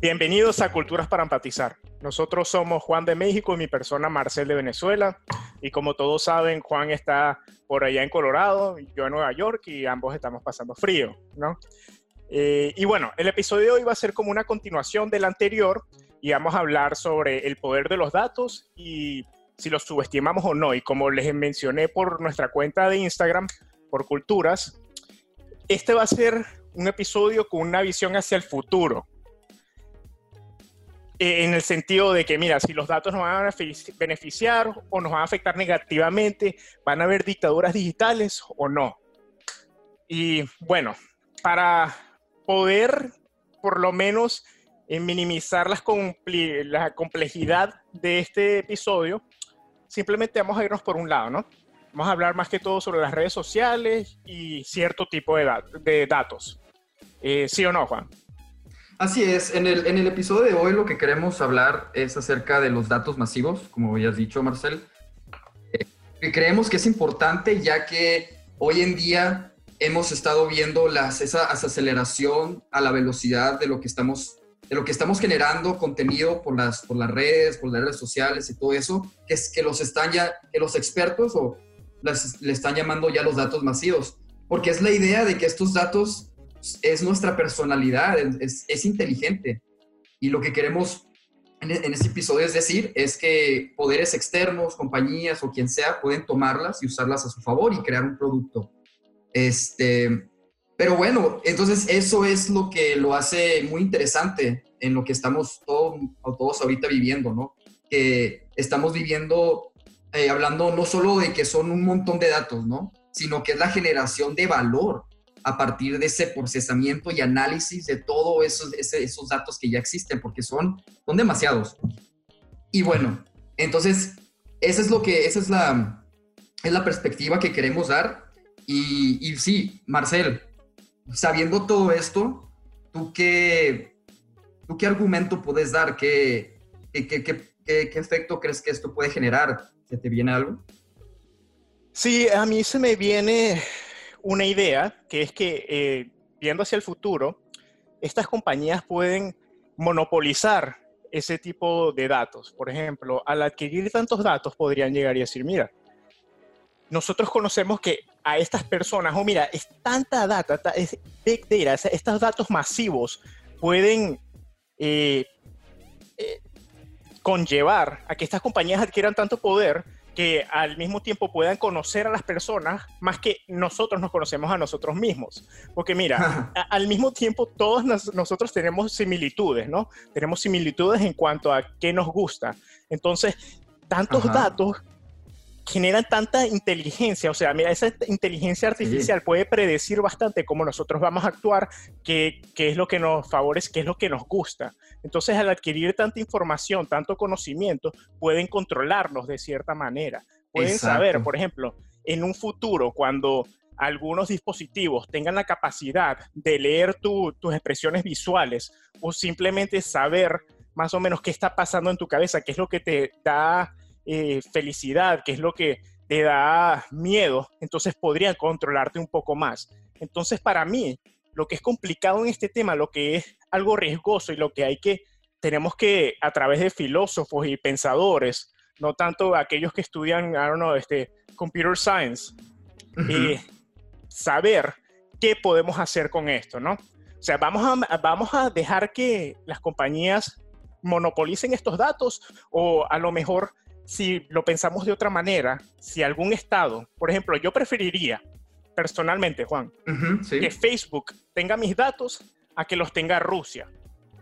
Bienvenidos a Culturas para Empatizar. Nosotros somos Juan de México y mi persona Marcel de Venezuela. Y como todos saben, Juan está por allá en Colorado, yo en Nueva York y ambos estamos pasando frío, ¿no? Eh, y bueno, el episodio de hoy va a ser como una continuación del anterior y vamos a hablar sobre el poder de los datos y si los subestimamos o no. Y como les mencioné por nuestra cuenta de Instagram, por Culturas, este va a ser un episodio con una visión hacia el futuro. Eh, en el sentido de que, mira, si los datos nos van a beneficiar o nos van a afectar negativamente, van a haber dictaduras digitales o no. Y bueno, para poder por lo menos eh, minimizar la complejidad de este episodio, simplemente vamos a irnos por un lado, ¿no? Vamos a hablar más que todo sobre las redes sociales y cierto tipo de, datos. Eh, ¿Sí o no, Juan? Así es, en el, en el episodio de hoy lo que queremos hablar es acerca de los datos masivos, como ya has dicho, Marcel. Eh, creemos que es importante ya que hoy en día hemos estado viendo las, esa aceleración a la velocidad de lo que estamos de lo que estamos generando contenido por las, por las redes, por las redes sociales y todo eso, que es que los están ya, que los expertos o le están llamando ya los datos masivos, porque es la idea de que estos datos es nuestra personalidad, es, inteligente. Y lo que queremos en, en, este episodio es decir, es que poderes externos, compañías o quien sea, pueden tomarlas y usarlas a su favor y crear un producto. Este, pero bueno, entonces eso es lo que lo hace muy interesante en lo que estamos todos ahorita viviendo, ¿no? Que estamos viviendo eh, hablando no solo de que son un montón de datos, ¿no? Sino que es la generación de valor a partir de ese procesamiento y análisis de todos esos, esos datos que ya existen, porque son, son demasiados. Y bueno, entonces, esa es lo que, esa es la, es la perspectiva que queremos dar. Y, y sí, Marcel, sabiendo todo esto, ¿tú qué, tú qué argumento puedes dar? ¿Qué, qué, qué, qué, qué efecto crees que esto puede generar ¿Se te viene algo? Sí, a mí se me viene una idea, que es que eh, viendo hacia el futuro, estas compañías pueden monopolizar ese tipo de datos. Por ejemplo, al adquirir tantos datos podrían llegar y decir, mira, nosotros conocemos que a estas personas, o mira, es tanta data, es big data, estos datos masivos pueden eh, eh, conllevar a que estas compañías adquieran tanto poder que al mismo tiempo puedan conocer a las personas más que nosotros nos conocemos a nosotros mismos. Porque mira, al mismo tiempo todos nosotros tenemos similitudes, ¿no? Tenemos similitudes en cuanto a qué nos gusta. Entonces, tantos datos generan tanta inteligencia, o sea, mira, esa inteligencia artificial puede predecir bastante cómo nosotros vamos a actuar, qué, qué, es lo que nos favorece, qué es lo que nos gusta. Entonces, al adquirir tanta información, tanto conocimiento, pueden controlarnos de cierta manera. Pueden saber, por ejemplo, en un futuro, cuando algunos dispositivos tengan la capacidad de leer tus expresiones visuales o simplemente saber más o menos qué está pasando en tu cabeza, qué es lo que te da eh, felicidad, que es lo que te da miedo, entonces podrían controlarte un poco más. Entonces, para mí, lo que es complicado en este tema, lo que es algo riesgoso y lo que hay que, tenemos que, a través de filósofos y pensadores, no tanto aquellos que estudian, I don't know, este, computer science, eh, saber qué podemos hacer con esto, ¿no? O sea, vamos a, vamos a dejar que las compañías monopolicen estos datos o a lo mejor si lo pensamos de otra manera, si algún estado, por ejemplo, yo preferiría personalmente, Juan, que Facebook tenga mis datos a que los tenga Rusia.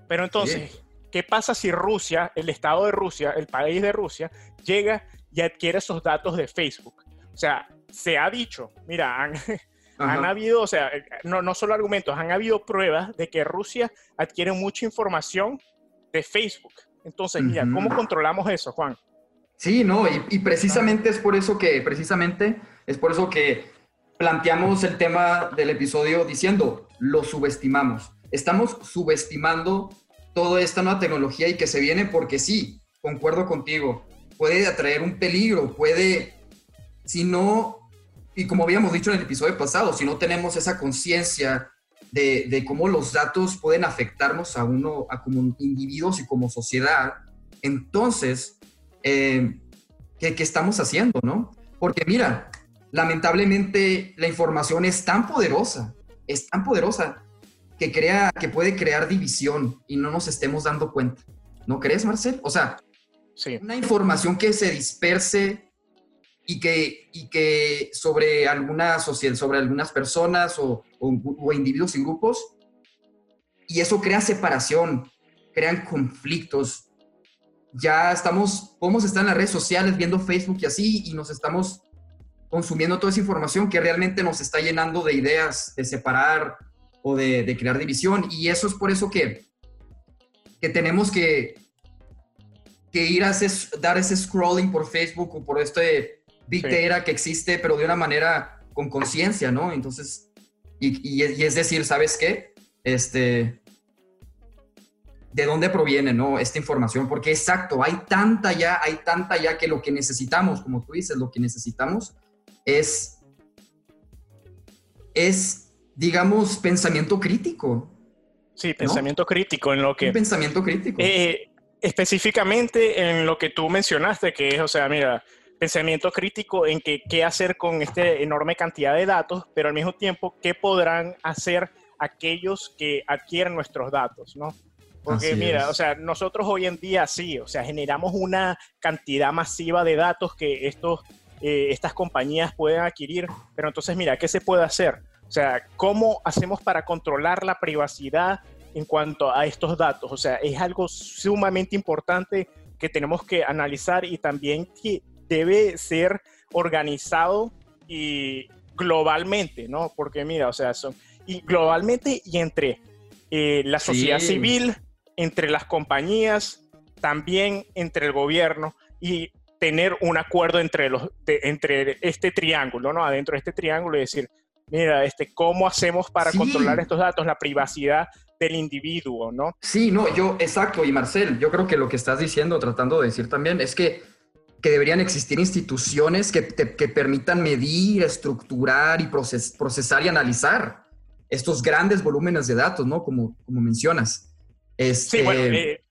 Pero entonces, ¿qué pasa si Rusia, el estado de Rusia, el país de Rusia, llega y adquiere esos datos de Facebook? O sea, se ha dicho, mira, han, han habido, o sea, no, no solo argumentos, han habido pruebas de que Rusia adquiere mucha información de Facebook. Entonces, mira, ¿cómo controlamos eso, Juan? Sí, no, y, precisamente es por eso que, precisamente es por eso que planteamos el tema del episodio diciendo, lo subestimamos. Estamos subestimando toda esta nueva tecnología y que se viene porque sí, concuerdo contigo, puede atraer un peligro, puede, si no, y como habíamos dicho en el episodio pasado, si no tenemos esa conciencia de, cómo los datos pueden afectarnos a uno, a como individuos y como sociedad, entonces, eh, ¿qué, ¿qué, estamos haciendo, no? Porque mira, lamentablemente la información es tan poderosa, es tan poderosa que, crea, que puede crear división y no nos estemos dando cuenta. ¿No crees, Marcel? O sea, sí. una información que se disperse y que, y que sobre, alguna sobre algunas personas o, o, individuos y grupos, y eso crea separación, crean conflictos. Ya estamos, podemos estar en las redes sociales viendo Facebook y así, y nos estamos consumiendo toda esa información que realmente nos está llenando de ideas de separar o de, crear división. Y eso es por eso que, que tenemos que, que ir a dar ese scrolling por Facebook o por este Big Data que existe, pero de una manera con conciencia, ¿no? Entonces, y, y, es decir, ¿sabes qué? Este, ¿de dónde proviene, no? Esta información, porque exacto, hay tanta ya, hay tanta ya que lo que necesitamos, como tú dices, lo que necesitamos es, es digamos, pensamiento crítico. Sí, pensamiento crítico en lo que... pensamiento crítico. Eh, específicamente en lo que tú mencionaste, que es, o sea, mira, pensamiento crítico en que, qué hacer con esta enorme cantidad de datos, pero al mismo tiempo, qué podrán hacer aquellos que adquieren nuestros datos, ¿no? Porque mira, o sea, nosotros hoy en día sí, o sea, generamos una cantidad masiva de datos que estos eh, estas compañías pueden adquirir. Pero entonces, mira, ¿qué se puede hacer? O sea, ¿cómo hacemos para controlar la privacidad en cuanto a estos datos? O sea, es algo sumamente importante que tenemos que analizar y también que debe ser organizado y globalmente, ¿no? Porque mira, o sea, son y globalmente y entre eh, la sociedad civil, entre las compañías, también entre el gobierno y tener un acuerdo entre, los, entre este triángulo, ¿no? Adentro de este triángulo y decir, mira, este, ¿cómo hacemos para controlar estos datos, la privacidad del individuo, ¿no? Sí, no, yo, exacto, y Marcel, yo creo que lo que estás diciendo, tratando de decir también, es que, que deberían existir instituciones que, que permitan medir, estructurar y procesar y analizar estos grandes volúmenes de datos, ¿no? Como, como mencionas. Sí, bueno, este, eh,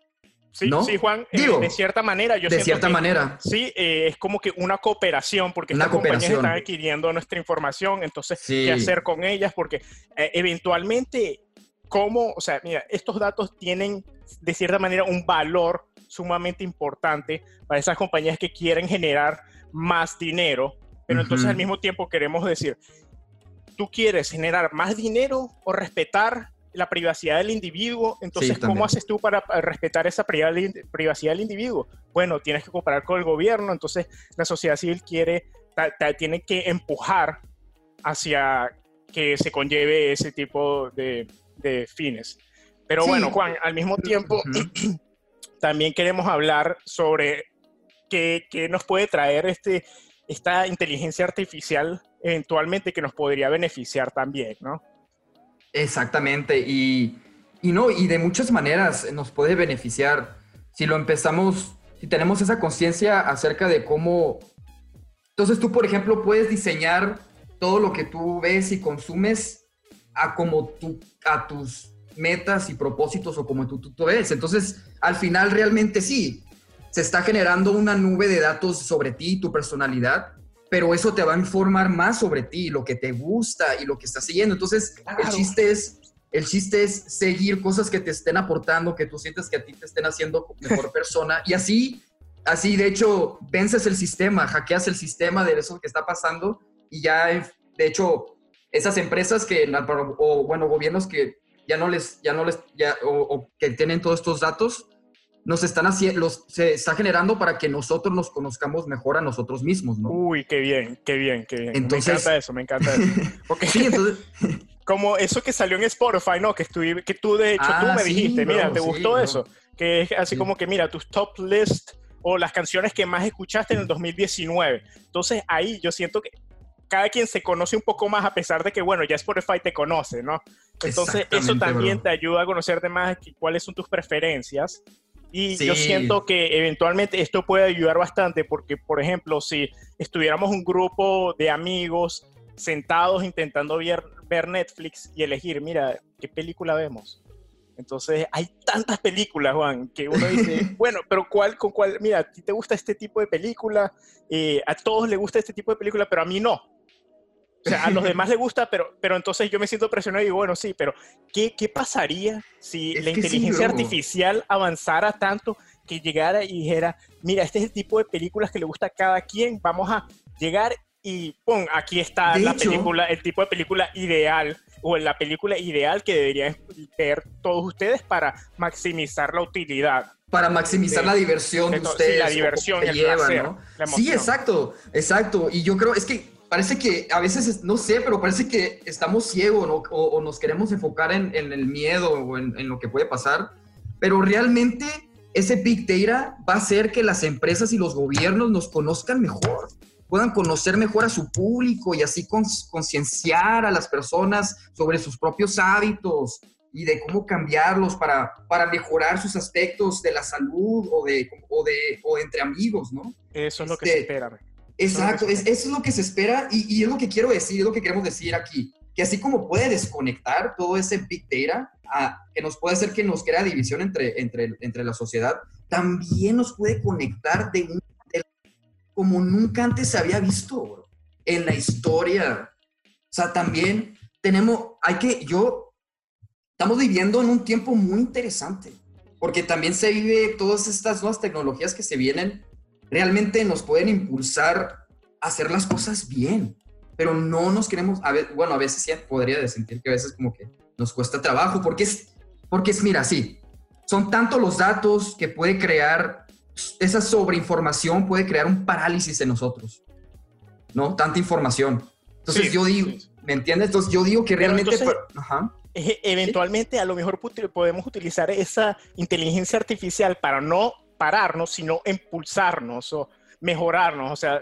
Sí, sí Juan, eh, de cierta manera. Yo de cierta manera. Sí, eh, es como que una cooperación, porque estas compañías están adquiriendo nuestra información, entonces, ¿qué hacer con ellas? Porque eh, eventualmente, ¿cómo? O sea, mira, estos datos tienen de cierta manera un valor sumamente importante para esas compañías que quieren generar más dinero, pero entonces al mismo tiempo queremos decir, ¿tú quieres generar más dinero o respetar la privacidad del individuo. Entonces, ¿cómo haces tú para respetar esa privacidad del individuo? Bueno, tienes que cooperar con el gobierno, entonces la sociedad civil quiere, tiene que empujar hacia que se conlleve ese tipo de, fines. Pero bueno, Juan, al mismo tiempo, también queremos hablar sobre qué, qué, nos puede traer este, esta inteligencia artificial eventualmente que nos podría beneficiar también, ¿no? Exactamente, y, no, y de muchas maneras nos puede beneficiar si lo empezamos, si tenemos esa conciencia acerca de cómo... Entonces tú, por ejemplo, puedes diseñar todo lo que tú ves y consumes a como tú, a tus metas y propósitos o como tú, tú, tú ves. Entonces, al final realmente sí, se está generando una nube de datos sobre ti y tu personalidad pero eso te va a informar más sobre ti, lo que te gusta y lo que estás siguiendo. Entonces, el chiste es el chiste es seguir cosas que te estén aportando, que tú sientes que a ti te estén haciendo mejor persona. Y así así de hecho vences el sistema, hackeas el sistema de eso que está pasando. Y ya de hecho esas empresas que o bueno, gobiernos que ya no les ya no les ya o que tienen todos estos datos nos están haciendo, los, se está generando para que nosotros nos conozcamos mejor a nosotros mismos, ¿no? Uy, qué bien, qué bien, qué bien. Entonces, me encanta eso, me encanta eso. Porque sí, entonces... como eso que salió en Spotify, ¿no? Que, estuve, que tú, de hecho, tú ah, me dijiste, mira, ¿te gustó eso? Que es así como que, mira, tus top list o las canciones que más escuchaste en el 2019. Entonces, ahí yo siento que cada quien se conoce un poco más a pesar de que, bueno, ya Spotify te conoce, ¿no? Entonces, eso también te ayuda a conocerte más cuáles son tus preferencias y yo siento que eventualmente esto puede ayudar bastante porque, por ejemplo, si estuviéramos un grupo de amigos sentados intentando ver, ver Netflix y elegir, mira, ¿qué película vemos? Entonces, hay tantas películas, Juan, que uno dice, bueno, pero ¿cuál, con cuál? Mira, a ti te gusta este tipo de película, eh, a todos les gusta este tipo de película, pero a mí no. O sea, a los demás les gusta, pero, pero entonces yo me siento presionado y digo, bueno, sí, pero ¿qué, qué pasaría si la inteligencia artificial avanzara tanto que llegara y dijera, mira, este es el tipo de películas que le gusta a cada quien, vamos a llegar y pum, aquí está la película, el tipo de película ideal o la película ideal que deberían ver todos ustedes para maximizar la utilidad. Para maximizar la diversión de ustedes. Sí, la diversión el placer, ¿no? Sí, exacto, exacto. Y yo creo, es que parece que a veces, no sé, pero parece que estamos ciegos o, nos queremos enfocar en, el miedo o en, en, lo que puede pasar, pero realmente ese Big Data va a hacer que las empresas y los gobiernos nos conozcan mejor puedan conocer mejor a su público y así concienciar a las personas sobre sus propios hábitos y de cómo cambiarlos para, para mejorar sus aspectos de la salud o de, o de o entre amigos, ¿no? Eso es lo que se este, espera. Exacto, eso es, lo que se espera y, y, es lo que quiero decir, es lo que queremos decir aquí, que así como puede desconectar todo ese Big Data, a, que nos puede hacer que nos crea división entre, entre, entre la sociedad, también nos puede conectar de un como nunca antes se había visto en la historia. O sea, también tenemos, hay que, yo, estamos viviendo en un tiempo muy interesante, porque también se vive todas estas nuevas tecnologías que se vienen, realmente nos pueden impulsar a hacer las cosas bien, pero no nos queremos, a ver, bueno, a veces sí podría sentir que a veces como que nos cuesta trabajo, porque es, porque es, mira, sí, son tantos los datos que puede crear esa sobreinformación puede crear un parálisis en nosotros, ¿no? Tanta información. Entonces yo digo, ¿me entiendes? Entonces yo digo que realmente... Eventualmente a lo mejor podemos utilizar esa inteligencia artificial para no pararnos, sino impulsarnos o mejorarnos, o sea,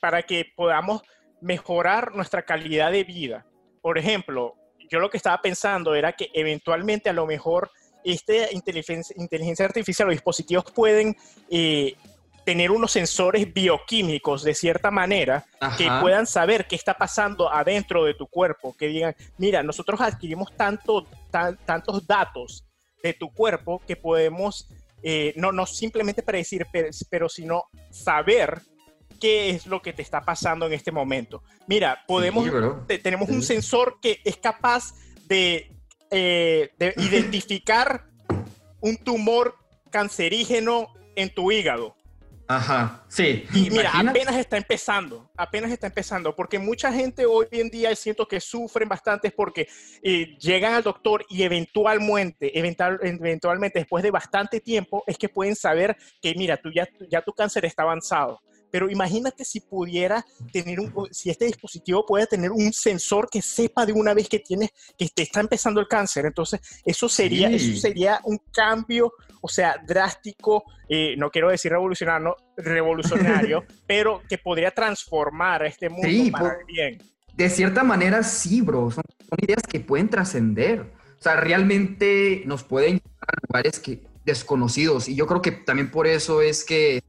para que podamos mejorar nuestra calidad de vida. Por ejemplo, yo lo que estaba pensando era que eventualmente a lo mejor esta inteligencia, inteligencia artificial o dispositivos pueden eh, tener unos sensores bioquímicos de cierta manera que puedan saber qué está pasando adentro de tu cuerpo, que digan, mira, nosotros adquirimos tanto, tantos datos de tu cuerpo que podemos, eh, no, no simplemente predecir, pero, pero sino saber qué es lo que te está pasando en este momento. Mira, podemos, tenemos un sensor que es capaz de eh, de identificar un tumor cancerígeno en tu hígado. Ajá, sí. Y mira, apenas está empezando, apenas está empezando, porque mucha gente hoy en día siento que sufren bastante porque eh, llegan al doctor y eventualmente, eventualmente después de bastante tiempo es que pueden saber que mira, tú ya, ya tu cáncer está avanzado. Pero imagínate si pudiera tener un, si este dispositivo puede tener un sensor que sepa de una vez que tiene, que te está empezando el cáncer. Entonces, eso sería, eso sería un cambio, o sea, drástico, eh, no quiero decir revolucionario, revolucionario, pero que podría transformar a este mundo para bien. De cierta manera, sí, bro. Son, ideas que pueden trascender. O sea, realmente nos pueden llevar a lugares que, desconocidos. Y yo creo que también por eso es que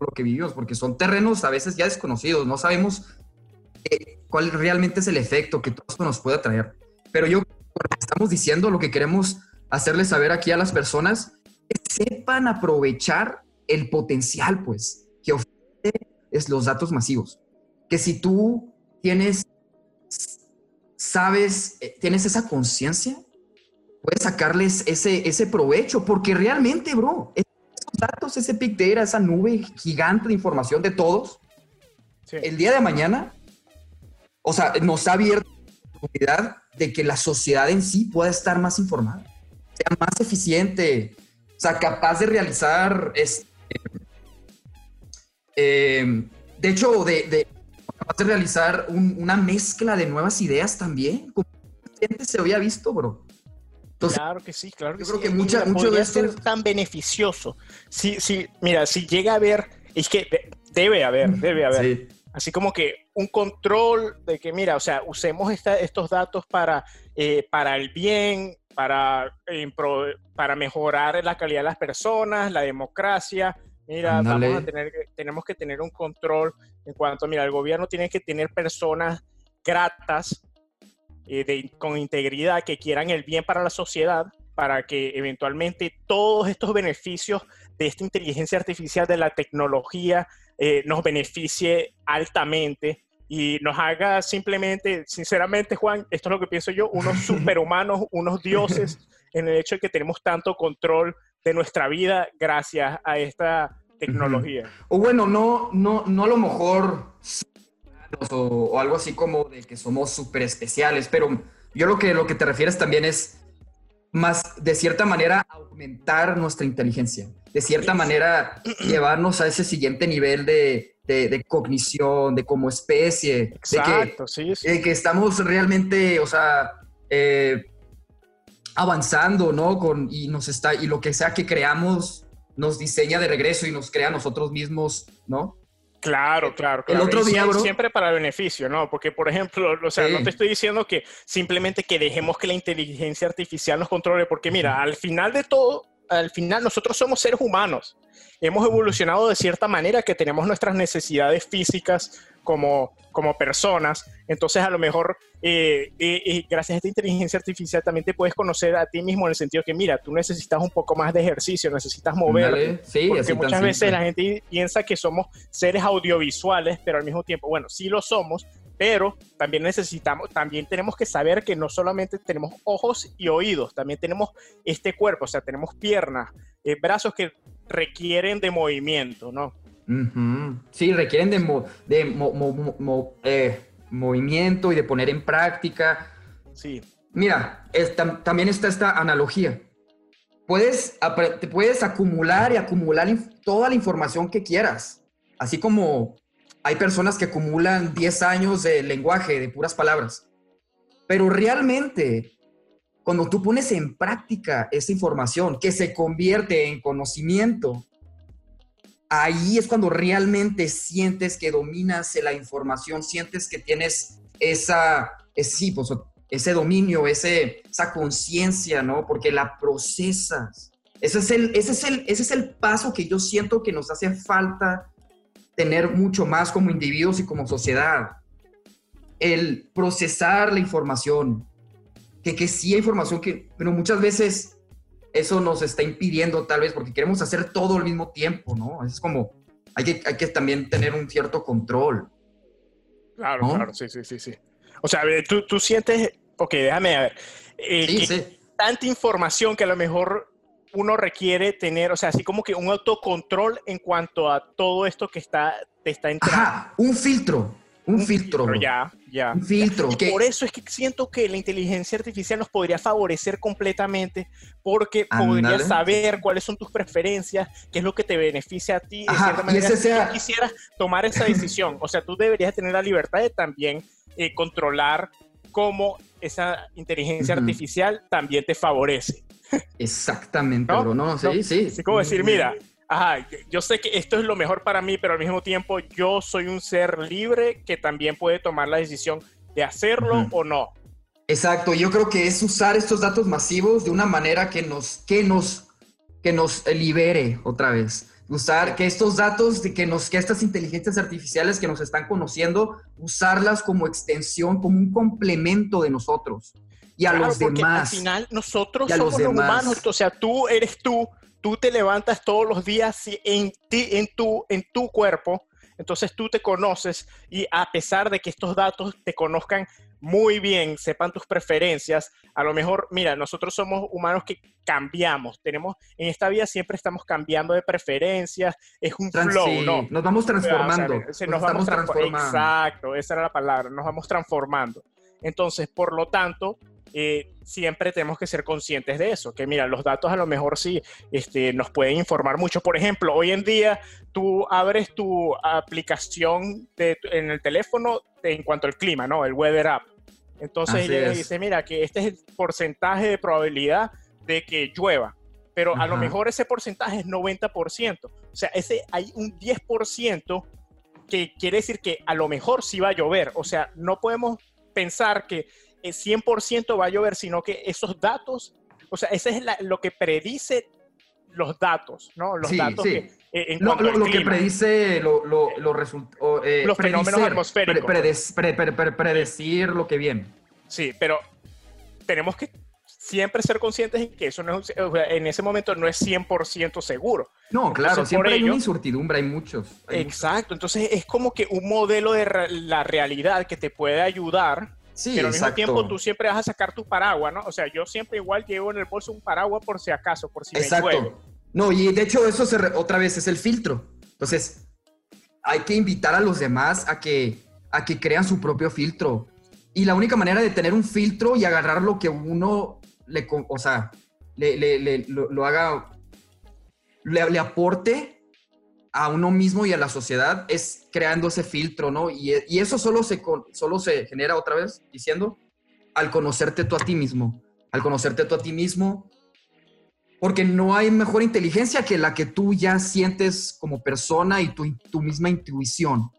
lo que vivimos, porque son terrenos a veces ya desconocidos, no sabemos eh, cuál realmente es el efecto que todo esto nos puede traer. Pero yo, estamos diciendo, lo que queremos hacerles saber aquí a las personas, que sepan aprovechar el potencial, pues, que ofrece es los datos masivos. Que si tú tienes, sabes, eh, tienes esa conciencia, puedes sacarles ese, ese provecho, porque realmente, bro, datos, ese Big Data, esa nube gigante de información de todos, el día de mañana, o sea, nos ha abierto la oportunidad de que la sociedad en sí pueda estar más informada, sea más eficiente, o sea, capaz de realizar, este, eh, de hecho, de, capaz de realizar una mezcla de nuevas ideas también, como gente se había visto, bro claro que sí, claro que yo creo que mucha, mucho de ser tan beneficioso. Sí, sí, mira, si llega a haber, es que debe haber, debe haber. Así como que un control de que, mira, o sea, usemos estos datos para, eh, para el bien, para, para mejorar la calidad de las personas, la democracia. Mira, vamos a tener, tenemos que tener un control en cuanto, mira, el gobierno tiene que tener personas gratas, eh, con integridad, que quieran el bien para la sociedad, para que eventualmente todos estos beneficios de esta inteligencia artificial, de la tecnología, eh, nos beneficie altamente y nos haga simplemente, sinceramente, Juan, esto es lo que pienso yo, unos superhumanos, unos dioses, en el hecho de que tenemos tanto control de nuestra vida gracias a esta tecnología. O bueno, no, no, no a lo mejor o, o, algo así como de que somos súper especiales, pero yo lo que, lo que te refieres también es más, de cierta manera, aumentar nuestra inteligencia, de cierta manera, llevarnos a ese siguiente nivel de, de, cognición, de como especie, Exacto, de, que, sí, sí. de que estamos realmente, o sea, eh, avanzando, ¿no? Con, y nos está, y lo que sea que creamos nos diseña de regreso y nos crea a nosotros mismos, ¿no? Claro, claro, El otro día, bro, siempre para beneficio, ¿no? Porque, por ejemplo, o sea, Sí. no te estoy diciendo que simplemente que dejemos que la inteligencia artificial nos controle, porque mira, al final de todo, al final nosotros somos seres humanos. Hemos evolucionado de cierta manera que tenemos nuestras necesidades físicas como, como personas. Entonces, a lo mejor, eh, eh, eh, gracias a esta inteligencia artificial, también te puedes conocer a ti mismo en el sentido que, mira, tú necesitas un poco más de ejercicio, necesitas. Ándale, sí, Porque muchas veces simple. la gente piensa que somos seres audiovisuales, pero al mismo tiempo, bueno, sí lo somos, pero también necesitamos, también tenemos que saber que no solamente tenemos ojos y oídos, también tenemos este cuerpo, o sea, tenemos piernas, eh, brazos que requieren de movimiento, ¿no? Ujú. Sí, requieren de, mo- de mo- mo- mo- mo- eh, movimiento y de poner en práctica. Sí, Mira, también está esta analogía. Puedes, apre- te puedes acumular y acumular toda la información que quieras. Así como hay personas que acumulan 10 años de lenguaje, de puras palabras. Pero realmente, cuando tú pones en práctica esa información que se convierte en conocimiento, ahí es cuando realmente sientes que dominas la información, sientes que tienes esa, es- sí, pues, ese dominio, ese, esa conciencia, ¿no? Porque la procesas. Ese es, el, ese, es el, ese es el paso que yo siento que nos hace falta tener mucho más como individuos y como sociedad. El procesar la información. Que, que sí hay información que, pero muchas veces eso nos está impidiendo tal vez porque queremos hacer todo al mismo tiempo, ¿no? Es como, hay que, hay que también tener un cierto control. claro, ¿No? claro, sí, sí, sí, sí. O sea, a tú, tú sientes, ok, déjame ver, eh, Sí, que sí. tanta información que a lo mejor uno requiere tener, o sea, así como que un autocontrol en cuanto a todo esto que está, te está entrando. Ajá, un filtro, un, filtro. bro. Ya, ya. Un filtro. Y que- por eso es que siento que la inteligencia artificial nos podría favorecer completamente porque podría Ándale. saber cuáles son tus preferencias, qué es lo que te beneficia a ti. de Ajá, cierta y manera, si sea- tú quisieras tomar esa decisión, o sea, tú deberías tener la libertad de también eh, controlar cómo esa inteligencia artificial también te favorece. Exactamente, ¿No? bro. No, sí, No, sí. Así como decir, mira, ajá, yo- sé que esto es lo mejor para mí, pero al mismo tiempo yo soy un ser libre que también puede tomar la decisión de hacerlo Ujú. o no. Exacto, yo creo que es usar estos datos masivos de una manera que nos, que nos, que nos libere otra vez. Usar que estos datos, de que, nos, que estas inteligencias artificiales que nos están conociendo, usarlas como extensión, como un complemento de nosotros y a Claro, los demás. Al final nosotros somos los, demás. humanos, o sea, tú eres tú, tú te levantas todos los días en ti, en tu, en tu cuerpo, entonces tú te conoces y a pesar de que estos datos te conozcan muy bien, sepan tus preferencias, a lo mejor, mira, nosotros somos humanos que cambiamos, tenemos, en esta vida siempre estamos cambiando de preferencias, es un Trans- flow, sí, ¿no? Nos vamos transformando. O sea, se- nos nos vamos transformando. Exacto, esa era la palabra, nos vamos transformando. Entonces, por lo tanto, eh, siempre tenemos que ser conscientes de eso, que mira, los datos a lo mejor sí este, nos pueden informar mucho. Por ejemplo, hoy en día tú abres tu aplicación de- en el teléfono en cuanto al clima, ¿no? El Weather App. Entonces llega y dice, mira, que este es el porcentaje de probabilidad de que llueva, pero a lo Ajá. mejor ese porcentaje es 90%. O sea, ese hay un 10% que quiere decir que a lo mejor sí va a llover. O sea, no podemos pensar que 100% va a llover, sino que esos datos, o sea, ese es la- lo que predice los datos, ¿no? Los datos que, eh, lo, que predice lo, eh, los fenómenos atmosféricos. predecir lo que viene. Sí, pero tenemos que siempre ser conscientes de que eso no es, en ese momento no es 100% seguro. No, claro, siempre hay una incertidumbre, hay muchos. exacto, entonces es como que un modelo de la realidad que te puede ayudar, sí, pero al mismo tiempo tú siempre vas a sacar tu paraguas, ¿no? O sea, yo siempre igual llevo en el bolso un paraguas por si acaso, por si exacto. me No, y de hecho eso se otra vez es el filtro. Entonces, hay que invitar a los demás a que, a que crean su propio filtro. Y la única manera de tener un filtro y agarrar lo que uno le, o sea, le, lo, haga, le, aporte a uno mismo y a la sociedad es creando ese filtro, ¿no? Y, eso solo se, solo se genera otra vez, diciendo, al conocerte tú a ti mismo, al conocerte tú a ti mismo, porque no hay mejor inteligencia que la que tú ya sientes como persona y tu, tu misma intuición.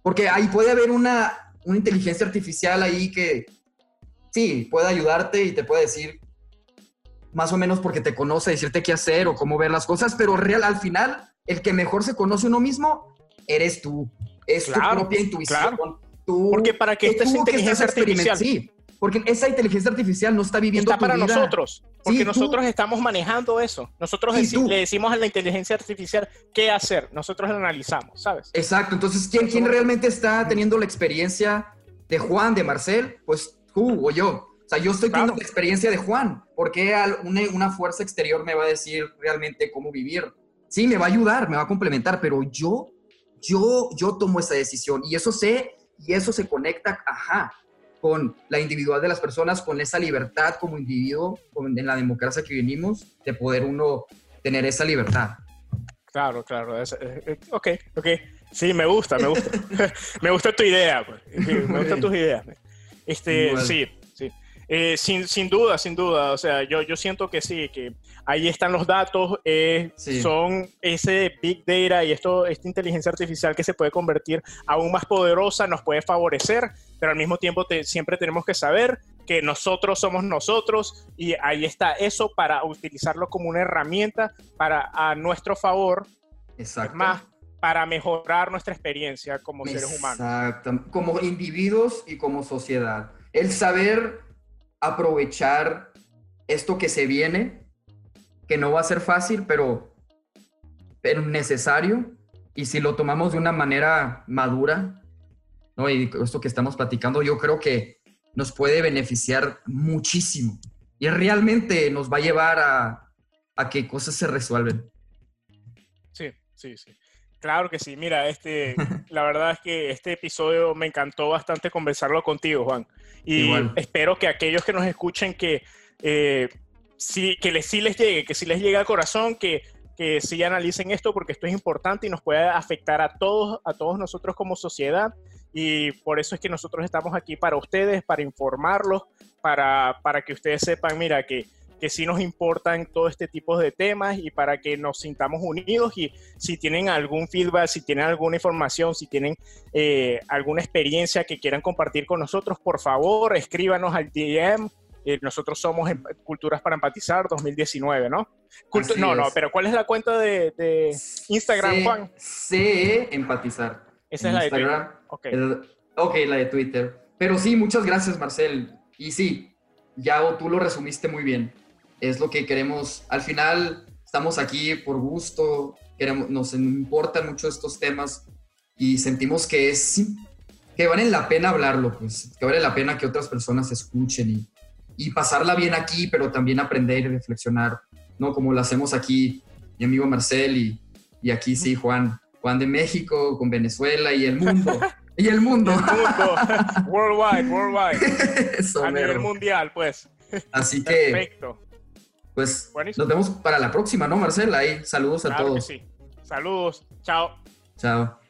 Porque ahí puede haber una, una inteligencia artificial ahí que sí, puede ayudarte y te puede decir más o menos porque te conoce, decirte qué hacer o cómo ver las cosas, pero real, al final, el que mejor se conoce uno mismo, eres tú. Es tu propia intuición. porque para que esta inteligencia artificial... Sí, porque esa inteligencia artificial no está viviendo está para nosotros porque nosotros estamos manejando eso. Nosotros le decimos a la inteligencia artificial qué hacer. Nosotros lo analizamos sabes exacto. Entonces quién, quién realmente está teniendo la experiencia de Juan de Marcel pues tú o yo. O sea, yo estoy teniendo la experiencia de Juan. ¿Por qué una, una, fuerza exterior me va a decir realmente cómo vivir? Sí, me va a ayudar, me va a complementar, pero yo, yo, yo tomo esa decisión y eso sé y eso se conecta, ajá, con la individual de las personas, con esa libertad como individuo, en la democracia que vivimos, de poder uno tener esa libertad. Claro, claro. Eh, eh, ok, ok. Sí, me gusta, me gusta. me gusta tu idea, pues. me gustan tus ideas. Este, sí, sí. Eh, sin, sin, duda, sin duda. O sea, yo, yo siento que sí, que ahí están los datos, eh, son ese big data y esto, esta inteligencia artificial que se puede convertir aún más poderosa, nos puede favorecer, pero al mismo tiempo siempre tenemos que saber que nosotros somos nosotros y ahí está eso para utilizarlo como una herramienta para a nuestro favor. Exacto. Más para mejorar nuestra experiencia como seres humanos. Exacto, como individuos y como sociedad. El saber aprovechar esto que se viene, que no va a ser fácil, pero, pero necesario, y si lo tomamos de una manera madura, ¿no? y esto que estamos platicando, yo creo que nos puede beneficiar muchísimo y realmente nos va a llevar a, a que cosas se resuelven. Sí, sí, sí. Claro que sí. Mira, este, la verdad es que este episodio me encantó bastante conversarlo contigo, Juan. Y espero que aquellos que nos escuchen que eh, sí, que les, sí les llegue, que sí les llegue al corazón, que, que sí analicen esto porque esto es importante y nos puede afectar a todos, a todos nosotros como sociedad. Y por eso es que nosotros estamos aquí para ustedes, para informarlos, para, para que ustedes sepan, mira, que que sí nos importan todo este tipo de temas y para que nos sintamos unidos y si tienen algún feedback, si tienen alguna información, si tienen eh, alguna experiencia que quieran compartir con nosotros, por favor, escríbanos al DM. Eh, nosotros somos Culturas para Empatizar 2019, ¿no? no, no, pero ¿cuál es la cuenta de, Instagram, Juan? Sí, Empatizar. Esa es la de Twitter. Okay. ok, la de Twitter. Pero sí, muchas gracias, Marcel. Y sí, ya tú lo resumiste muy bien es lo que queremos. Al final estamos aquí por gusto, queremos, nos importan mucho estos temas y sentimos que es que vale la pena hablarlo, pues, que vale la pena que otras personas escuchen y, y pasarla bien aquí, pero también aprender y reflexionar, ¿no? Como lo hacemos aquí mi amigo Marcel y, y aquí sí, Juan, Juan de México, con Venezuela y el mundo. y el mundo. worldwide, worldwide. a nivel mundial, pues. Así que. Perfecto. Pues nos vemos para la próxima, ¿no, Marcel? Ahí, saludos a todos. sí. Saludos. Chao. Chao.